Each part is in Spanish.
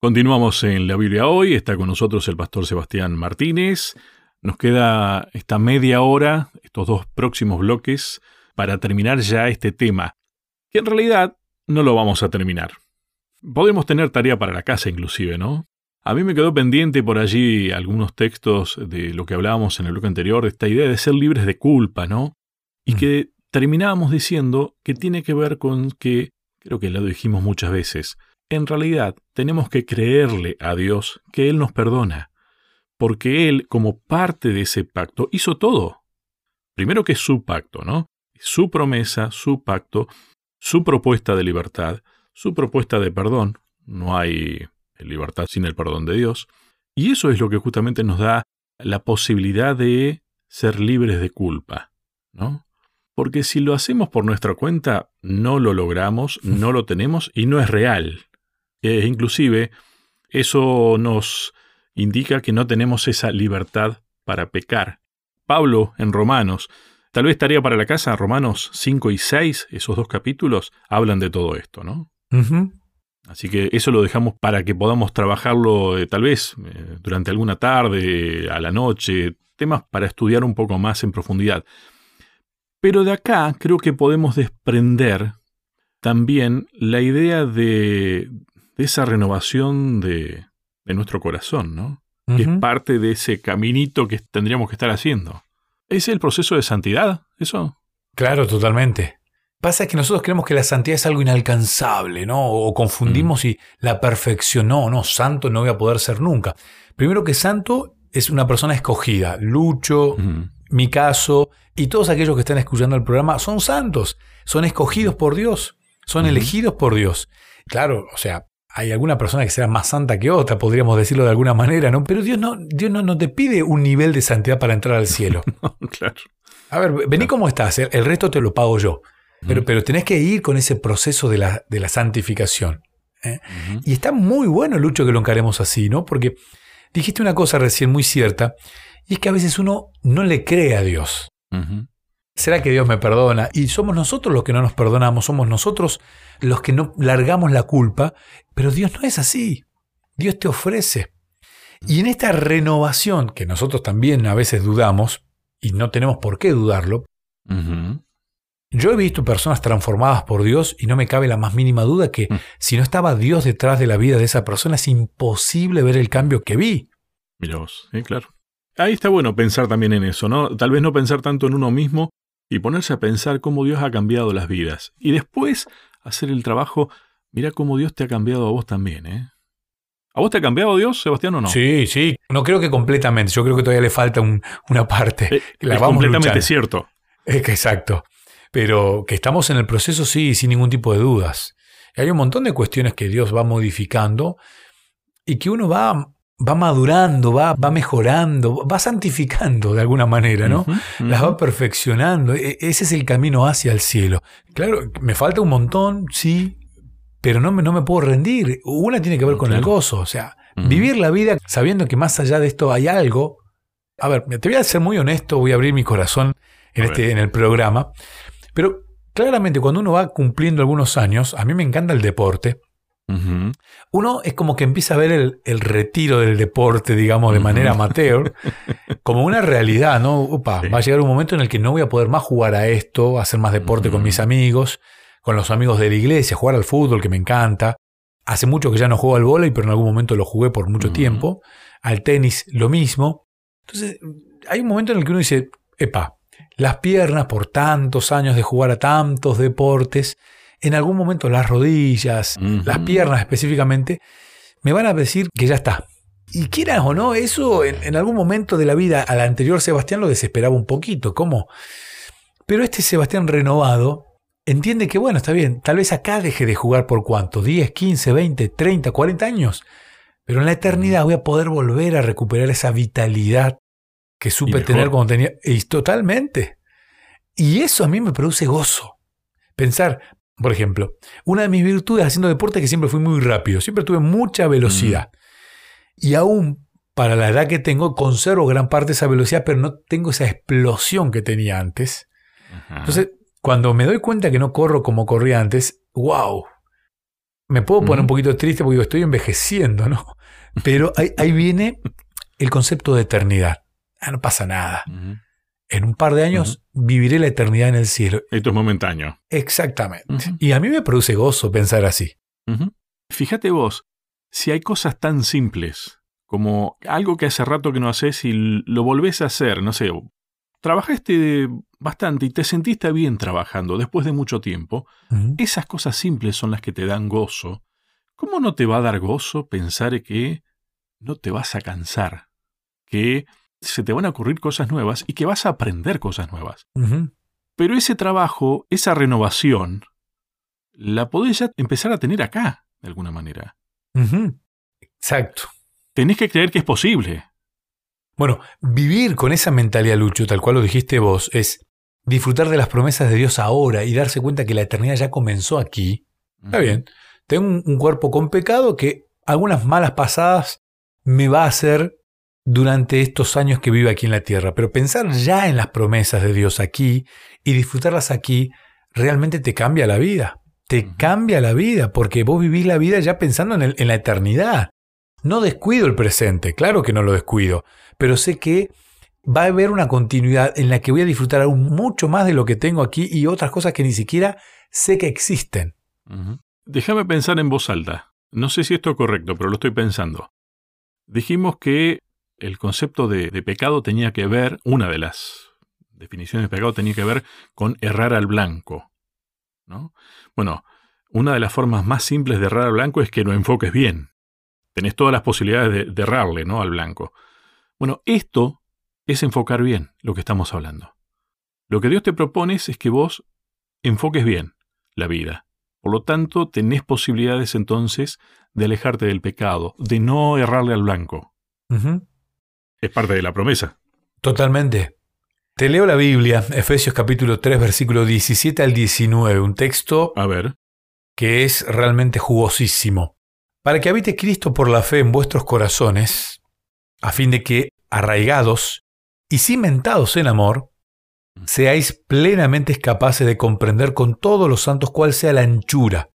Continuamos en la Biblia hoy, está con nosotros el pastor Sebastián Martínez. Nos queda esta media hora, estos dos próximos bloques, para terminar ya este tema, que en realidad no lo vamos a terminar. Podemos tener tarea para la casa inclusive, ¿no? A mí me quedó pendiente por allí algunos textos de lo que hablábamos en el bloque anterior, de esta idea de ser libres de culpa, ¿no? Y mm. que terminábamos diciendo que tiene que ver con que, creo que lo dijimos muchas veces, en realidad tenemos que creerle a Dios que Él nos perdona, porque Él, como parte de ese pacto, hizo todo. Primero que su pacto, ¿no? Su promesa, su pacto, su propuesta de libertad, su propuesta de perdón. No hay libertad sin el perdón de Dios. Y eso es lo que justamente nos da la posibilidad de ser libres de culpa, ¿no? Porque si lo hacemos por nuestra cuenta, no lo logramos, no lo tenemos y no es real. E inclusive, eso nos indica que no tenemos esa libertad para pecar. Pablo en Romanos, tal vez estaría para la casa, Romanos 5 y 6, esos dos capítulos, hablan de todo esto, ¿no? Así que eso lo dejamos para que podamos trabajarlo eh, tal vez eh, durante alguna tarde, a la noche, temas para estudiar un poco más en profundidad. Pero de acá creo que podemos desprender también la idea de, de esa renovación de, nuestro corazón, ¿no? Que es parte de ese caminito que tendríamos que estar haciendo. ¿Es el proceso de santidad eso? Claro, totalmente. Pasa que nosotros creemos que la santidad es algo inalcanzable, ¿no? O confundimos y la perfección. No, no, santo no voy a poder ser nunca. Primero que santo es una persona escogida. Lucho, mi caso, y todos aquellos que están escuchando el programa son santos. Son escogidos por Dios. Son elegidos por Dios. Claro, o sea, hay alguna persona que sea más santa que otra, podríamos decirlo de alguna manera, ¿no? Pero Dios no, Dios no, te pide un nivel de santidad para entrar al cielo. claro. A ver, vení como estás, el, resto te lo pago yo. Pero, pero tenés que ir con ese proceso de la, de la santificación. ¿eh? Y está muy bueno, Lucho, que lo encaremos así, ¿no? Porque dijiste una cosa recién muy cierta, y es que a veces uno no le cree a Dios. ¿Será que Dios me perdona? Y somos nosotros los que no nos perdonamos, somos nosotros los que no largamos la culpa, pero Dios no es así. Dios te ofrece. Y en esta renovación, que nosotros también a veces dudamos, y no tenemos por qué dudarlo, yo he visto personas transformadas por Dios y no me cabe la más mínima duda que mm. si no estaba Dios detrás de la vida de esa persona es imposible ver el cambio que vi. Mira vos, sí, claro. Ahí está bueno pensar también en eso, ¿no? Tal vez no pensar tanto en uno mismo, y ponerse a pensar cómo Dios ha cambiado las vidas. Y después hacer el trabajo, mira cómo Dios te ha cambiado a vos también, ¿eh? ¿A vos te ha cambiado Dios, Sebastián, o no? Sí, sí. No creo que completamente. Yo creo que todavía le falta una parte. Eh, es completamente cierto. Es que exacto. Pero que estamos en el proceso, sí, sin ningún tipo de dudas. hay un montón de cuestiones que Dios va modificando y que uno va va madurando, va, va mejorando, va santificando de alguna manera, ¿no? Las va perfeccionando. E, ese es el camino hacia el cielo. Claro, me falta un montón, sí, pero no me, no me puedo rendir. Una tiene que ver con el gozo, o sea, vivir la vida sabiendo que más allá de esto hay algo. A ver, te voy a ser muy honesto, voy a abrir mi corazón en, este, en el programa, pero claramente cuando uno va cumpliendo algunos años, a mí me encanta el deporte, uno es como que empieza a ver el, retiro del deporte, digamos, de manera amateur, como una realidad, ¿no? va a llegar un momento en el que no voy a poder más jugar a esto, hacer más deporte con mis amigos, con los amigos de la iglesia, jugar al fútbol, que me encanta. Hace mucho que ya no juego al vóley, pero en algún momento lo jugué por mucho tiempo. Al tenis, lo mismo. Entonces, hay un momento en el que uno dice, epa, las piernas por tantos años de jugar a tantos deportes, en algún momento las rodillas, las piernas específicamente, me van a decir que ya está. Y quieras o no, eso en, algún momento de la vida al anterior Sebastián lo desesperaba un poquito. ¿Cómo? Pero este Sebastián renovado entiende que, bueno, está bien, tal vez acá deje de jugar por cuánto, 10, 15, 20, 30, 40 años. Pero en la eternidad voy a poder volver a recuperar esa vitalidad que supe tener cuando tenía. Y totalmente. Y eso a mí me produce gozo. Pensar, por ejemplo, una de mis virtudes haciendo deporte es que siempre fui muy rápido, siempre tuve mucha velocidad. Mm. Y aún para la edad que tengo, conservo gran parte de esa velocidad, pero no tengo esa explosión que tenía antes. Entonces, cuando me doy cuenta que no corro como corría antes, wow. me puedo poner un poquito triste porque digo, estoy envejeciendo, ¿no? Pero ahí, ahí viene el concepto de eternidad. Ah, no pasa nada. En un par de años viviré la eternidad en el cielo. Esto es momentáneo. Exactamente. Y a mí me produce gozo pensar así. Fíjate vos, si hay cosas tan simples como algo que hace rato que no haces y lo volvés a hacer, no sé, trabajaste bastante y te sentiste bien trabajando después de mucho tiempo, esas cosas simples son las que te dan gozo. ¿Cómo no te va a dar gozo pensar que no te vas a cansar? Que se te van a ocurrir cosas nuevas y que vas a aprender cosas nuevas. Pero ese trabajo, esa renovación, la podés ya empezar a tener acá, de alguna manera. Exacto. Tenés que creer que es posible. Bueno, vivir con esa mentalidad, Lucho, tal cual lo dijiste vos, es disfrutar de las promesas de Dios ahora y darse cuenta que la eternidad ya comenzó aquí. Está bien. Tengo un, un cuerpo con pecado que algunas malas pasadas me va a hacer durante estos años que vivo aquí en la tierra. Pero pensar ya en las promesas de Dios aquí y disfrutarlas aquí realmente te cambia la vida. Te cambia la vida porque vos vivís la vida ya pensando en, el- en la eternidad. No descuido el presente, claro que no lo descuido, pero sé que va a haber una continuidad en la que voy a disfrutar aún mucho más de lo que tengo aquí y otras cosas que ni siquiera sé que existen. Déjame pensar en voz alta. No sé si esto es correcto, pero lo estoy pensando. Dijimos que el concepto de, pecado tenía que ver, una de las definiciones de pecado tenía que ver con errar al blanco. ¿no? Bueno, una de las formas más simples de errar al blanco es que lo enfoques bien. Tenés todas las posibilidades de, errarle ¿no? al blanco. Bueno, esto es enfocar bien lo que estamos hablando. Lo que Dios te propone es que vos enfoques bien la vida. Por lo tanto, tenés posibilidades entonces de alejarte del pecado, de no errarle al blanco. Es parte de la promesa. Totalmente. Te leo la Biblia, Efesios capítulo 3, versículo 17 al 19, un texto A ver. que es realmente jugosísimo. Para que habite Cristo por la fe en vuestros corazones, a fin de que, arraigados y cimentados en amor, seáis plenamente capaces de comprender con todos los santos cuál sea la anchura,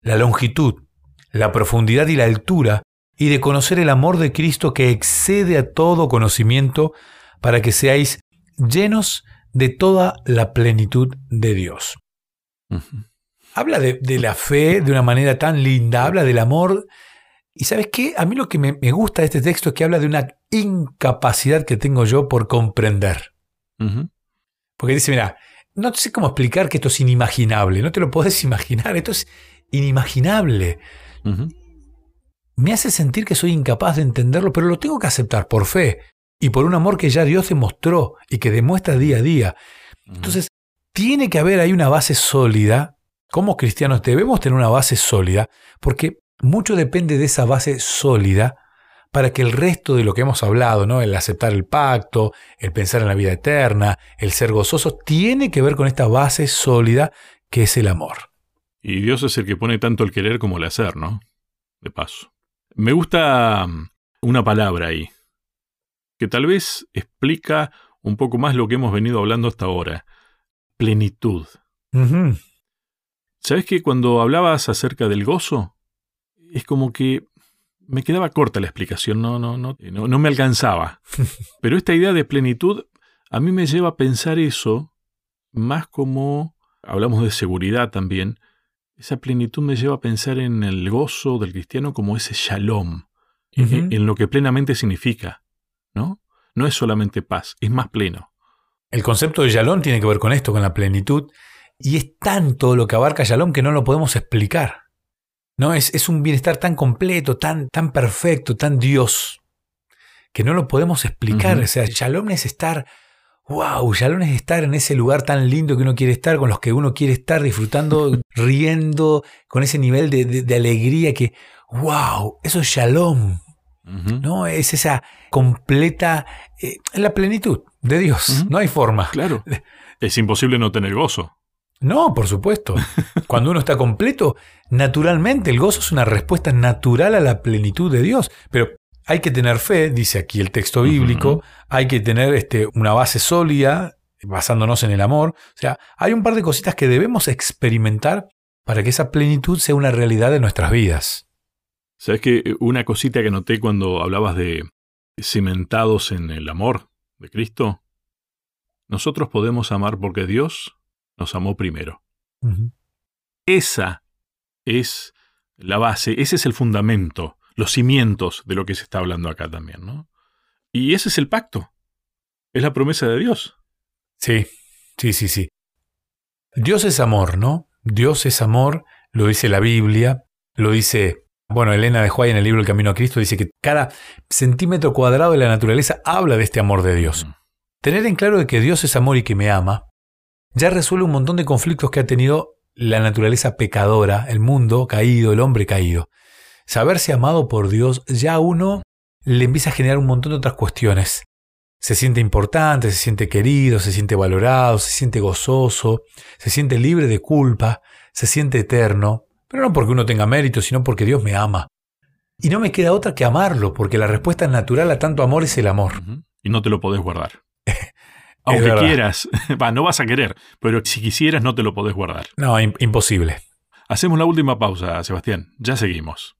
la longitud, la profundidad y la altura, y de conocer el amor de Cristo que excede a todo conocimiento, para que seáis llenos de toda la plenitud de Dios. Habla de, de la fe de una manera tan linda, habla del amor. Y sabes qué, a mí lo que me, me gusta de este texto es que habla de una incapacidad que tengo yo por comprender. Porque dice, mira, no sé cómo explicar que esto es inimaginable, no te lo podés imaginar, esto es inimaginable. Me hace sentir que soy incapaz de entenderlo, pero lo tengo que aceptar por fe y por un amor que ya Dios demostró y que demuestra día a día. Entonces, tiene que haber ahí una base sólida. Como cristianos debemos tener una base sólida, porque mucho depende de esa base sólida para que el resto de lo que hemos hablado, ¿no? el aceptar el pacto, el pensar en la vida eterna, el ser gozoso, tiene que ver con esta base sólida que es el amor. Y Dios es el que pone tanto el querer como el hacer, ¿no? De paso. Me gusta mm, una palabra ahí, que tal vez explica un poco más lo que hemos venido hablando hasta ahora. Plenitud. ¿Sabes que cuando hablabas acerca del gozo, es como que me quedaba corta la explicación, no, no, no, no, no me alcanzaba. Pero esta idea de plenitud a mí me lleva a pensar eso más como, hablamos de seguridad también, esa plenitud me lleva a pensar en el gozo del cristiano como ese shalom, en- Ujú. en lo que plenamente significa, ¿no? No es solamente paz, es más pleno. El concepto de Shalom tiene que ver con esto, con la plenitud, y es tanto lo que abarca Shalom que no lo podemos explicar. No, es, es un bienestar tan completo, tan, tan perfecto, tan Dios, que no lo podemos explicar. O sea, Shalom es estar, wow, Shalom es estar en ese lugar tan lindo que uno quiere estar, con los que uno quiere estar, disfrutando, riendo, con ese nivel de, de- de alegría que, wow, eso es Shalom. ¿no? Es esa completa, eh, la plenitud de Dios. No hay forma. Claro. Es imposible no tener gozo. No, por supuesto. Cuando uno está completo, naturalmente el gozo es una respuesta natural a la plenitud de Dios. Pero hay que tener fe, dice aquí el texto bíblico, hay que tener este, una base sólida, basándonos en el amor. O sea, hay un par de cositas que debemos experimentar para que esa plenitud sea una realidad de nuestras vidas. ¿Sabes que una cosita que noté cuando hablabas de cimentados en el amor de Cristo? Nosotros podemos amar porque Dios nos amó primero. Esa es la base, ese es el fundamento, los cimientos de lo que se está hablando acá también, ¿no? Y ese es el pacto. Es la promesa de Dios. Sí, sí, sí, sí. Dios es amor, ¿no? Dios es amor, lo dice la Biblia, lo dice, bueno, Elena de Juárez en el libro El Camino a Cristo dice que cada centímetro cuadrado de la naturaleza habla de este amor de Dios. Tener en claro de que Dios es amor y que me ama, ya resuelve un montón de conflictos que ha tenido la naturaleza pecadora, el mundo caído, el hombre caído. Saberse amado por Dios ya a uno le empieza a generar un montón de otras cuestiones. Se siente importante, se siente querido, se siente valorado, se siente gozoso, se siente libre de culpa, se siente eterno, pero no porque uno tenga mérito, sino porque Dios me ama. Y no me queda otra que amarlo, porque la respuesta natural a tanto amor es el amor. Y no te lo podés guardar. Aunque quieras, no vas a querer, pero si quisieras no te lo podés guardar. No, imposible. Hacemos la última pausa, Sebastián. Ya seguimos.